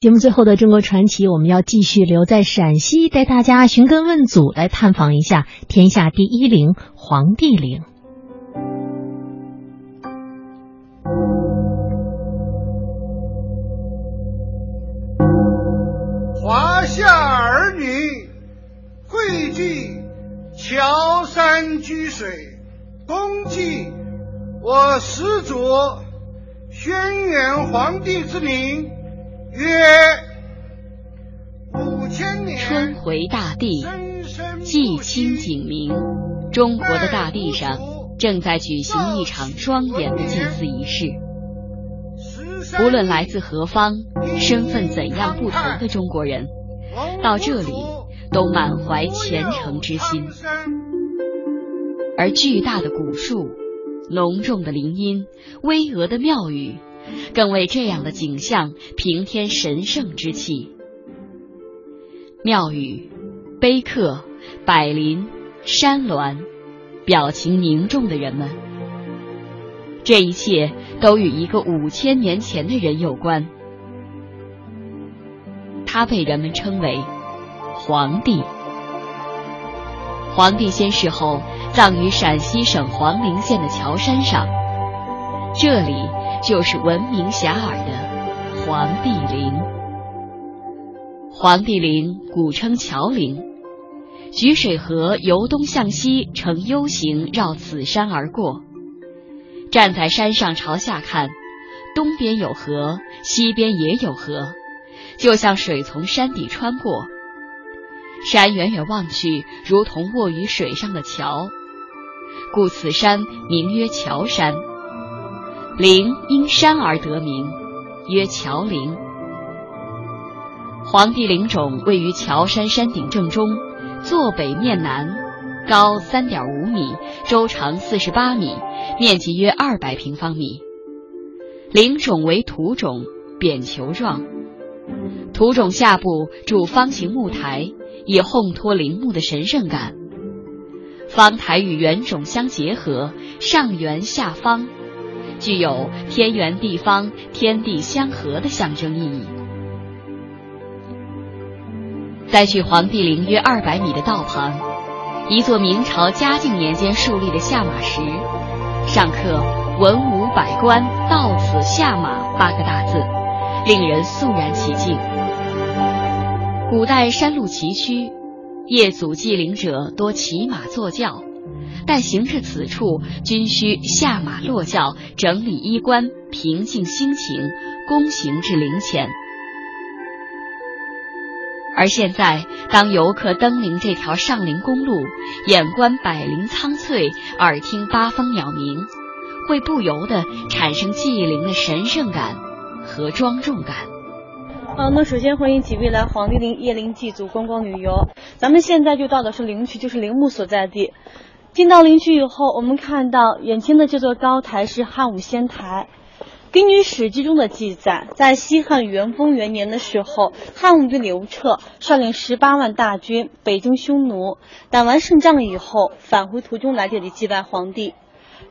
节目最后的中国传奇，我们要继续留在陕西，带大家寻根问祖，来探访一下天下第一陵——黄帝陵。华夏儿女汇聚乔山居水，恭祭我始祖轩辕黄帝之名。曰五千年，春回大地，祭清景明。中国的大地上正在举行一场庄严的祭祀仪式。无论来自何方，身份怎样不同的中国人，到这里都满怀虔诚之心。而巨大的古树、隆重的林荫、巍峨的庙宇。更为这样的景象平添神圣之气。庙宇、碑刻、柏林、山峦，表情凝重的人们，这一切都与一个五千年前的人有关。他被人们称为皇帝。皇帝先逝后，葬于陕西省黄陵县的乔山上，这里。就是闻名遐迩的黄帝陵。黄帝陵古称乔陵，举水河由东向西呈 U 形绕此山而过。站在山上朝下看，东边有河，西边也有河，就像水从山底穿过。山远远望去，如同卧于水上的桥，故此山名曰桥山。陵因山而得名，曰乔陵。皇帝陵冢位于乔山山顶正中，坐北面南，高三点五米，周长四十八米，面积约二百平方米。陵冢为土冢，扁球状，土冢下部筑方形木台，以烘托陵墓的神圣感。方台与圆冢相结合，上圆下方。具有天圆地方、天地相合的象征意义。在距黄帝陵约二百米的道旁，一座明朝嘉靖年间树立的下马石，上刻“文武百官到此下马”八个大字，令人肃然起敬。古代山路崎岖，夜祖祭陵者多骑马坐轿。但行至此处，均需下马落轿，整理衣冠，平静心情，躬行至陵前。而现在，当游客登临这条上陵公路，眼观百灵苍翠，耳听八方鸟鸣，会不由得产生祭陵的神圣感和庄重感。好，那首先欢迎几位来黄帝陵谒陵祭祖观光旅游。咱们现在就到的是陵区，就是陵墓所在地。进到陵区以后，我们看到眼前的这座高台是汉武仙台。根据《史记》中的记载，在西汉元丰元年的时候，汉武帝刘彻率领十八万大军北征匈奴，打完胜仗以后，返回途中来这里祭拜皇帝。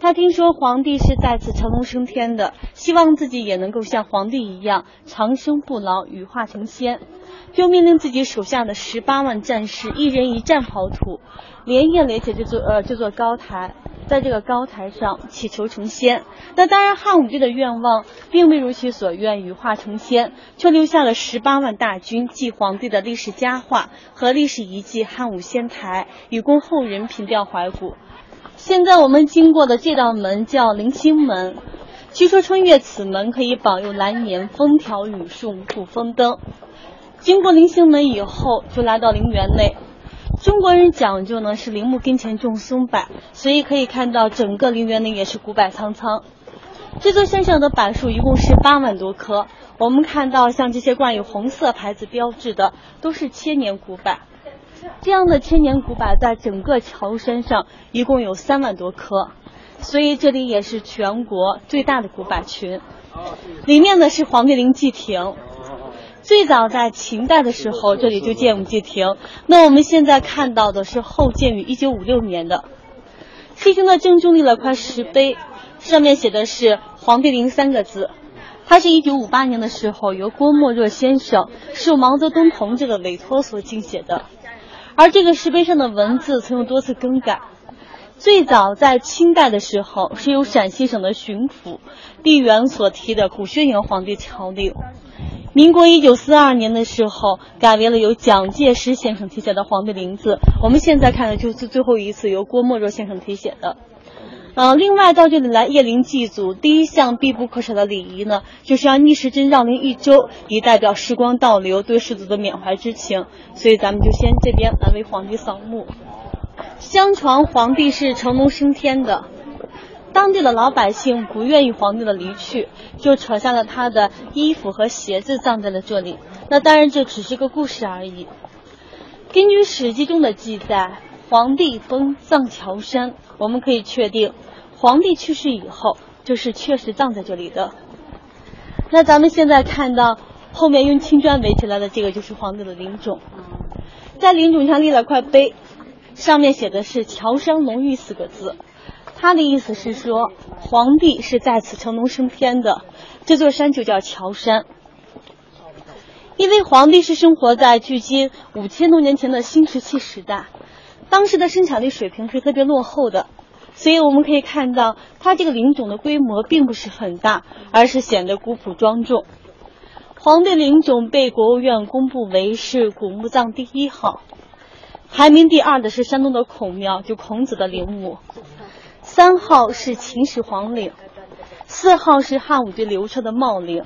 他听说皇帝是再次成龙升天的，希望自己也能够像皇帝一样长生不老，羽化成仙，就命令自己手下的十八万战士一人一战刨土。连夜垒起这座呃这座高台，在这个高台上祈求成仙。那当然，汉武帝的愿望并未如其所愿羽化成仙，却留下了十八万大军祭皇帝的历史佳话和历史遗迹汉武仙台，以供后人凭吊怀古。现在我们经过的这道门叫灵星门，据说穿越此门可以保佑来年风调雨顺、五谷丰登。经过灵星门以后，就来到陵园内。中国人讲究呢是陵墓跟前种松柏，所以可以看到整个陵园内也是古柏苍苍。这座山上的柏树一共是八万多棵。我们看到像这些挂有红色牌子标志的，都是千年古柏。这样的千年古柏在整个乔山上一共有三万多棵，所以这里也是全国最大的古柏群。里面呢是黄帝陵祭亭。最早在秦代的时候，这里就建有祭亭。那我们现在看到的是后建于一九五六年的祭亭的正中立了块石碑，上面写的是“黄帝陵”三个字。它是一九五八年的时候由郭沫若先生受毛泽东同志的委托所精写的，而这个石碑上的文字曾有多次更改。最早在清代的时候是由陕西省的巡抚毕沅所题的古轩辕皇帝诏令，民国一九四二年的时候改为了由蒋介石先生题写的皇帝陵字。我们现在看的就是最后一次由郭沫若先生题写的。呃，另外到这里来谒陵祭祖，第一项必不可少的礼仪呢，就是要逆时针绕陵一周，以代表时光倒流对世祖的缅怀之情。所以咱们就先这边来为皇帝扫墓。相传皇帝是成龙升天的，当地的老百姓不愿意皇帝的离去，就扯下了他的衣服和鞋子葬在了这里。那当然这只是个故事而已。根据《史记》中的记载，皇帝封藏桥山，我们可以确定。皇帝去世以后，就是确实葬在这里的。那咱们现在看到后面用青砖围起来的这个，就是皇帝的陵冢。在陵冢上立了块碑，上面写的是“乔山龙玉”四个字。他的意思是说，皇帝是在此成龙升天的，这座山就叫乔山。因为皇帝是生活在距今五千多年前的新石器时代，当时的生产力水平是特别落后的。所以我们可以看到，它这个陵冢的规模并不是很大，而是显得古朴庄重。皇帝陵冢被国务院公布为是古墓葬第一号，排名第二的是山东的孔庙，就孔子的陵墓。三号是秦始皇陵，四号是汉武帝刘彻的茂陵，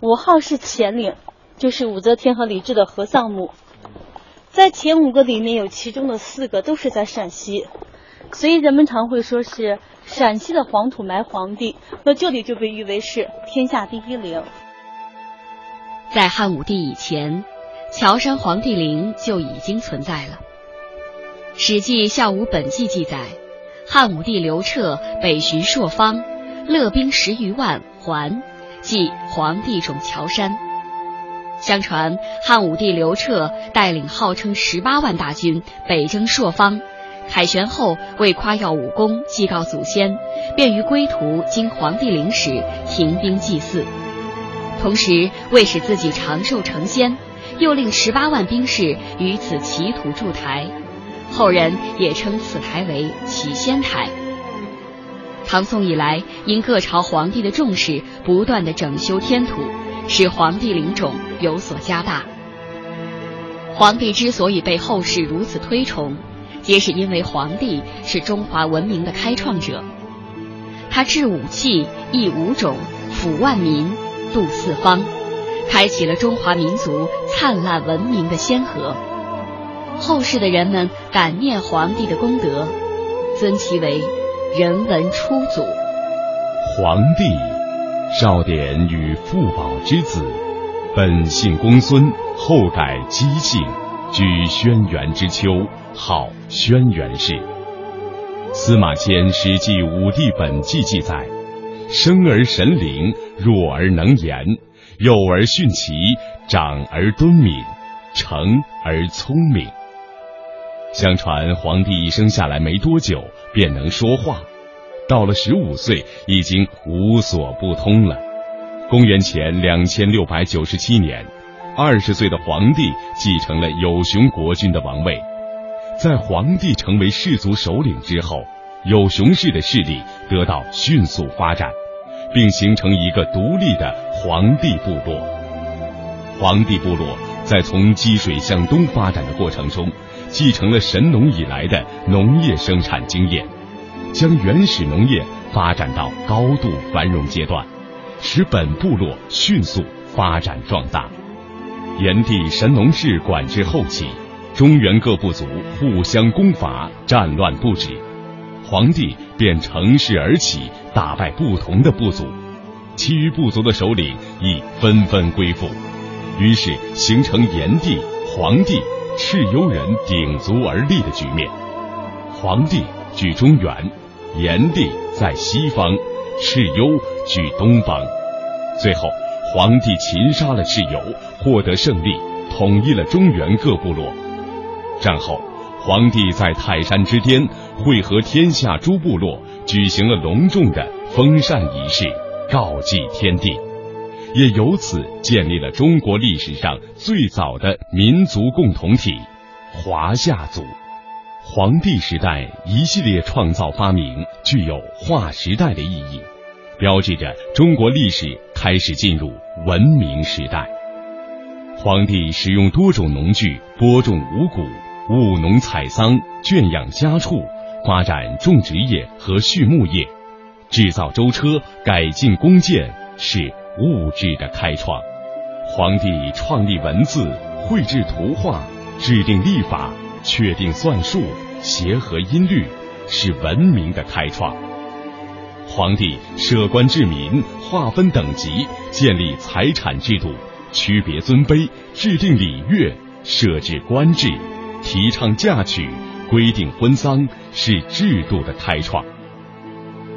五号是乾陵，就是武则天和李治的合葬墓。在前五个里面有其中的四个都是在陕西。所以人们常会说是陕西的黄土埋皇帝，那这里就被誉为是天下第一陵。在汉武帝以前，乔山皇帝陵就已经存在了。《史记·孝武本纪》记载，汉武帝刘彻北巡朔方，勒兵十余万还，即皇帝冢乔山。相传汉武帝刘彻带领号称十八万大军北征朔方。凯旋后，为夸耀武功、祭告祖先，便于归途经皇帝陵时停兵祭祀。同时，为使自己长寿成仙，又令十八万兵士于此祈土筑台，后人也称此台为祈仙台。唐宋以来，因各朝皇帝的重视，不断的整修天土，使皇帝陵冢有所加大。皇帝之所以被后世如此推崇。皆是因为皇帝是中华文明的开创者，他制武器、抑武种、抚万民、度四方，开启了中华民族灿烂文明的先河。后世的人们感念皇帝的功德，尊其为人文初祖。皇帝，少典与傅宝之子，本姓公孙，后改姬姓，居轩辕之丘。号轩辕氏。司马迁《史记·武帝本纪》记载：生而神灵，弱而能言，幼而徇齐，长而敦敏，成而聪明。相传皇帝一生下来没多久便能说话，到了十五岁已经无所不通了。公元前两千六百九十七年，二十岁的皇帝继承了有熊国君的王位。在皇帝成为氏族首领之后，有熊氏的势力得到迅速发展，并形成一个独立的皇帝部落。皇帝部落在从积水向东发展的过程中，继承了神农以来的农业生产经验，将原始农业发展到高度繁荣阶段，使本部落迅速发展壮大。炎帝神农氏管制后期。中原各部族互相攻伐，战乱不止，皇帝便乘势而起，打败不同的部族，其余部族的首领亦纷纷归附，于是形成炎帝、黄帝、蚩尤人鼎足而立的局面。黄帝居中原，炎帝在西方，蚩尤居东方。最后，黄帝擒杀了蚩尤，获得胜利，统一了中原各部落。战后，黄帝在泰山之巅会合天下诸部落，举行了隆重的封禅仪式，告祭天地。也由此建立了中国历史上最早的民族共同体——华夏族。黄帝时代一系列创造发明具有划时代的意义，标志着中国历史开始进入文明时代。皇帝使用多种农具播种五谷，务农采桑，圈养家畜，发展种植业和畜牧业，制造舟车，改进弓箭，是物质的开创。皇帝创立文字，绘制图画，制定历法。确定算术，协和音律，是文明的开创。皇帝设官治民，划分等级，建立财产制度，区别尊卑，制定礼乐，设置官制，提倡嫁娶，规定婚丧，是制度的开创。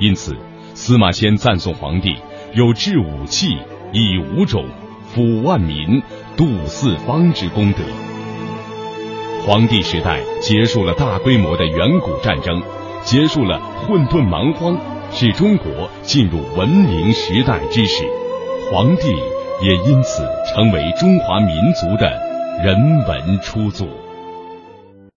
因此，司马迁赞颂皇帝有制武器、以五种、抚万民、度四方之功德。黄帝时代结束了大规模的远古战争，结束了混沌蛮荒，使中国进入文明时代之时。黄帝也因此成为中华民族的人文初祖。